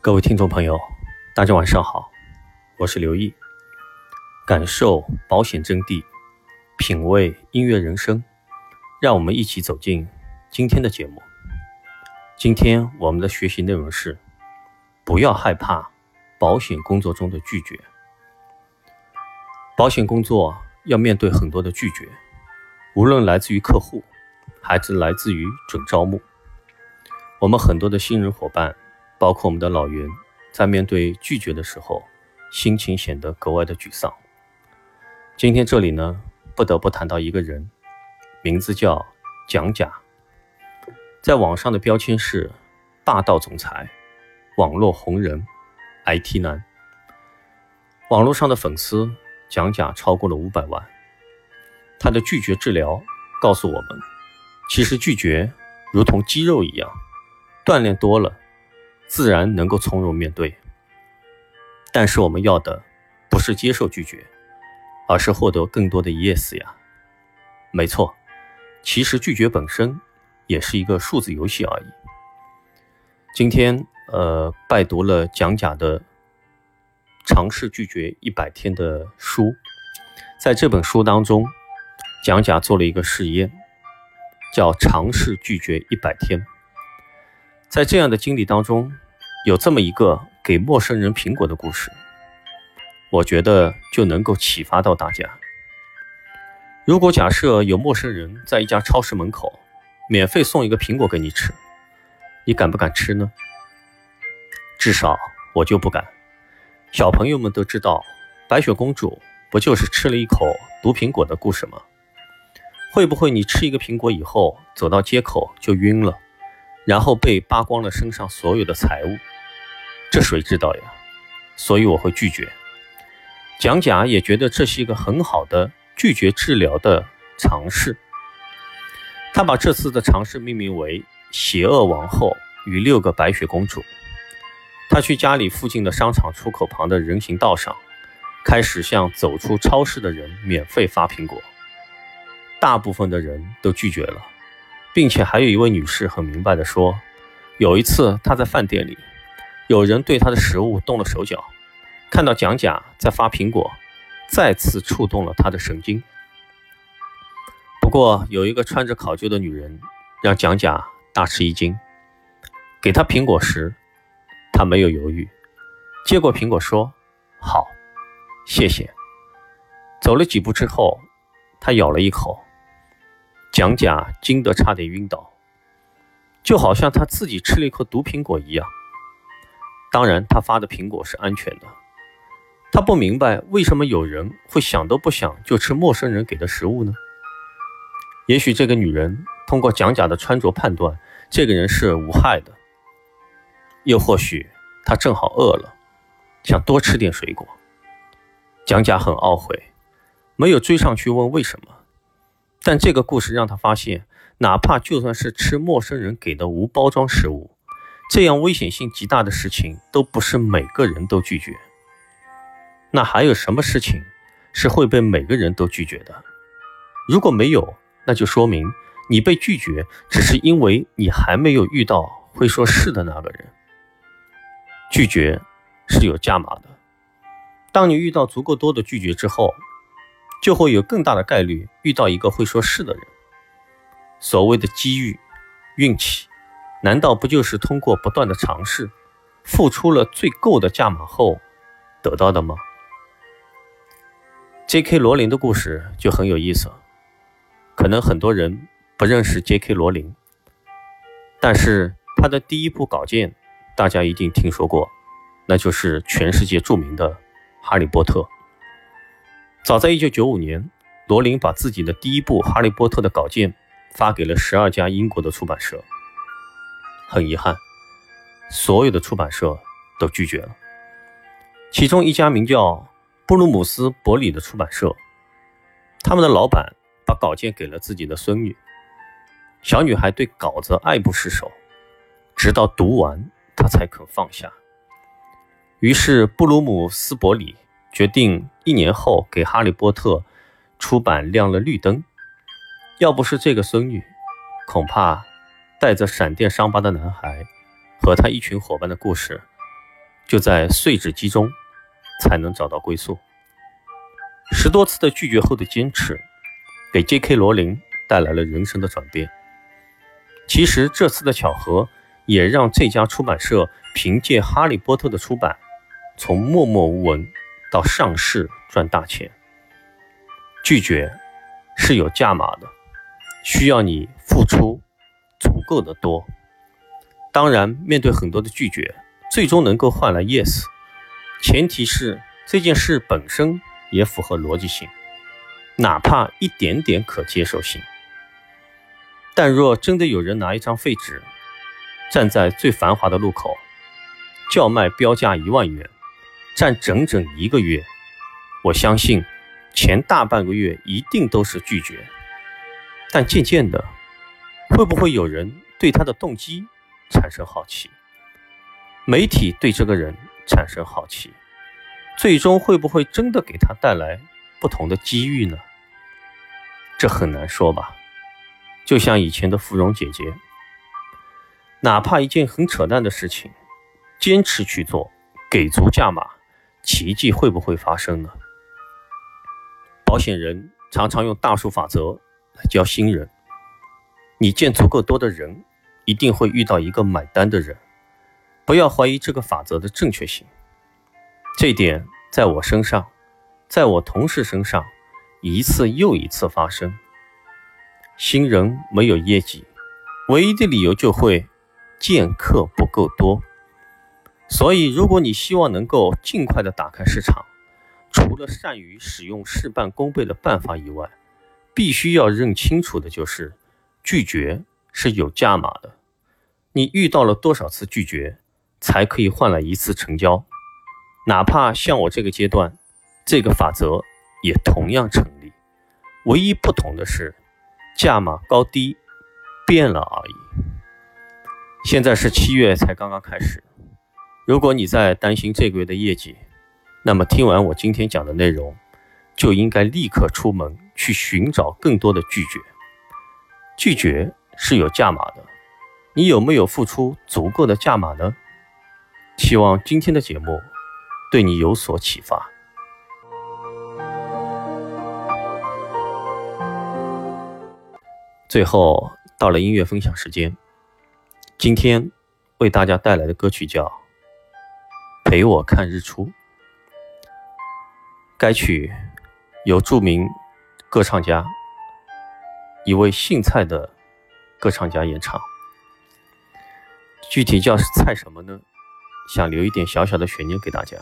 各位听众朋友，大家晚上好，我是刘毅，感受保险真谛，品味音乐人生，让我们一起走进今天的节目。今天我们的学习内容是：不要害怕保险工作中的拒绝。保险工作要面对很多的拒绝，无论来自于客户，还是来自于准招募，我们很多的新人伙伴。包括我们的老袁，在面对拒绝的时候，心情显得格外的沮丧。今天这里呢，不得不谈到一个人，名字叫蒋甲，在网上的标签是霸道总裁、网络红人、IT 男。网络上的粉丝蒋甲超过了五百万。他的拒绝治疗告诉我们，其实拒绝如同肌肉一样，锻炼多了。自然能够从容面对，但是我们要的不是接受拒绝，而是获得更多的 yes 呀。没错，其实拒绝本身也是一个数字游戏而已。今天，呃，拜读了蒋甲的《尝试拒绝一百天》的书，在这本书当中，蒋甲做了一个试验，叫“尝试拒绝一百天”。在这样的经历当中。有这么一个给陌生人苹果的故事，我觉得就能够启发到大家。如果假设有陌生人在一家超市门口免费送一个苹果给你吃，你敢不敢吃呢？至少我就不敢。小朋友们都知道，白雪公主不就是吃了一口毒苹果的故事吗？会不会你吃一个苹果以后走到街口就晕了，然后被扒光了身上所有的财物？这谁知道呀？所以我会拒绝。蒋甲也觉得这是一个很好的拒绝治疗的尝试。他把这次的尝试命名为“邪恶王后与六个白雪公主”。他去家里附近的商场出口旁的人行道上，开始向走出超市的人免费发苹果。大部分的人都拒绝了，并且还有一位女士很明白地说：“有一次她在饭店里。”有人对她的食物动了手脚，看到蒋甲在发苹果，再次触动了他的神经。不过，有一个穿着考究的女人让蒋甲大吃一惊。给他苹果时，他没有犹豫，接过苹果说：“好，谢谢。”走了几步之后，他咬了一口，蒋甲惊得差点晕倒，就好像他自己吃了一颗毒苹果一样。当然，他发的苹果是安全的。他不明白为什么有人会想都不想就吃陌生人给的食物呢？也许这个女人通过蒋甲的穿着判断，这个人是无害的。又或许她正好饿了，想多吃点水果。蒋甲很懊悔，没有追上去问为什么。但这个故事让他发现，哪怕就算是吃陌生人给的无包装食物。这样危险性极大的事情都不是每个人都拒绝，那还有什么事情是会被每个人都拒绝的？如果没有，那就说明你被拒绝只是因为你还没有遇到会说是的那个人。拒绝是有价码的，当你遇到足够多的拒绝之后，就会有更大的概率遇到一个会说是的人。所谓的机遇、运气。难道不就是通过不断的尝试，付出了最够的价码后得到的吗？J.K. 罗琳的故事就很有意思，可能很多人不认识 J.K. 罗琳，但是他的第一部稿件大家一定听说过，那就是全世界著名的《哈利波特》。早在1995年，罗琳把自己的第一部《哈利波特》的稿件发给了十二家英国的出版社。很遗憾，所有的出版社都拒绝了。其中一家名叫布鲁姆斯伯里的出版社，他们的老板把稿件给了自己的孙女。小女孩对稿子爱不释手，直到读完，她才肯放下。于是布鲁姆斯伯里决定一年后给《哈利波特》出版亮了绿灯。要不是这个孙女，恐怕……带着闪电伤疤的男孩和他一群伙伴的故事，就在碎纸机中才能找到归宿。十多次的拒绝后的坚持，给 J.K. 罗琳带来了人生的转变。其实这次的巧合，也让这家出版社凭借《哈利波特》的出版，从默默无闻到上市赚大钱。拒绝是有价码的，需要你付出足够的多。当然，面对很多的拒绝，最终能够换来 yes，前提是这件事本身也符合逻辑性，哪怕一点点可接受性。但若真的有人拿一张废纸，站在最繁华的路口，叫卖标价一万元，站整整一个月，我相信前大半个月一定都是拒绝。但渐渐的，会不会有人对他的动机产生好奇？媒体对这个人产生好奇，最终会不会真的给他带来不同的机遇呢？这很难说吧。就像以前的芙蓉姐姐，哪怕一件很扯淡的事情，坚持去做，给足价码，奇迹会不会发生呢？保险人常常用大数法则来教新人：你见足够多的人，一定会遇到一个买单的人。不要怀疑这个法则的正确性。这点在我身上，在我同事身上，一次又一次发生。新人没有业绩，唯一的理由就会见客不够多。所以，如果你希望能够尽快的打开市场，除了善于使用事半功倍的办法以外，必须要认清楚的就是拒绝是有价码的。你遇到了多少次拒绝，才可以换来一次成交？哪怕像我这个阶段，这个法则也同样成立。唯一不同的是。价码高低变了而已。现在是七月才刚刚开始，如果你在担心这个月的业绩，那么听完我今天讲的内容，就应该立刻出门去寻找更多的拒绝。拒绝是有价码的，你有没有付出足够的价码呢？希望今天的节目对你有所启发。最后到了音乐分享时间，今天为大家带来的歌曲叫《陪我看日出》。该曲由著名歌唱家一位姓蔡的歌唱家演唱，具体叫蔡什么呢？想留一点小小的悬念给大家。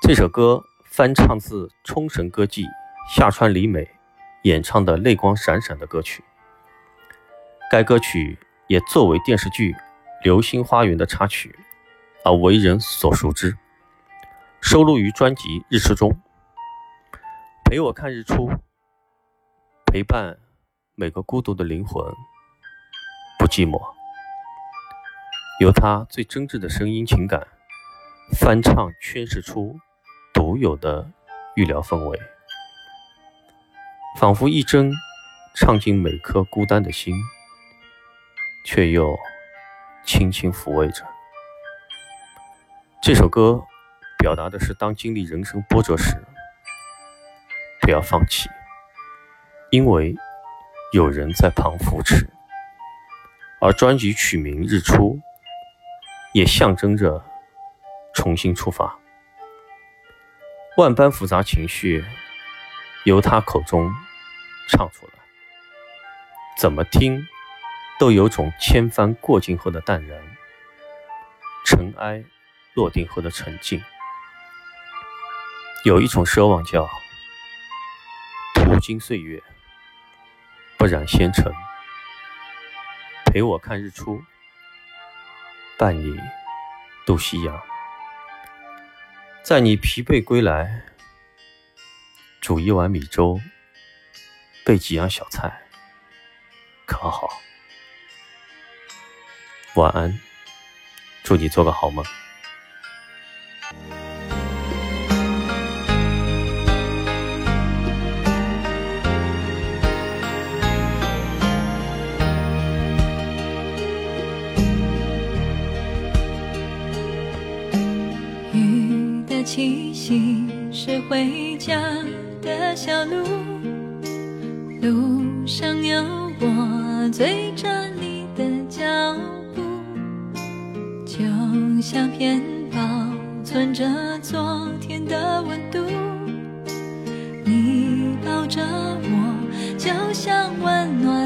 这首歌翻唱自冲绳歌妓下川里美。演唱的泪光闪闪的歌曲，该歌曲也作为电视剧《流星花园》的插曲而为人所熟知，收录于专辑《日出》中。陪我看日出，陪伴每个孤独的灵魂，不寂寞。由他最真挚的声音情感翻唱诠释出独有的预疗氛围。仿佛一针唱进每颗孤单的心，却又轻轻抚慰着。这首歌表达的是，当经历人生波折时，不要放弃，因为有人在旁扶持。而专辑曲名《日出》也象征着重新出发。万般复杂情绪由他口中。唱出来，怎么听都有种千帆过尽后的淡然，尘埃落定后的沉静。有一种奢望叫途经岁月，不染纤尘，陪我看日出，伴你度夕阳，在你疲惫归来，煮一碗米粥。备几样小菜，可好？晚安，祝你做个好梦。气息是回家的小路，路上有我追着你的脚步，就像片保存着昨天的温度。你抱着我，就像温暖。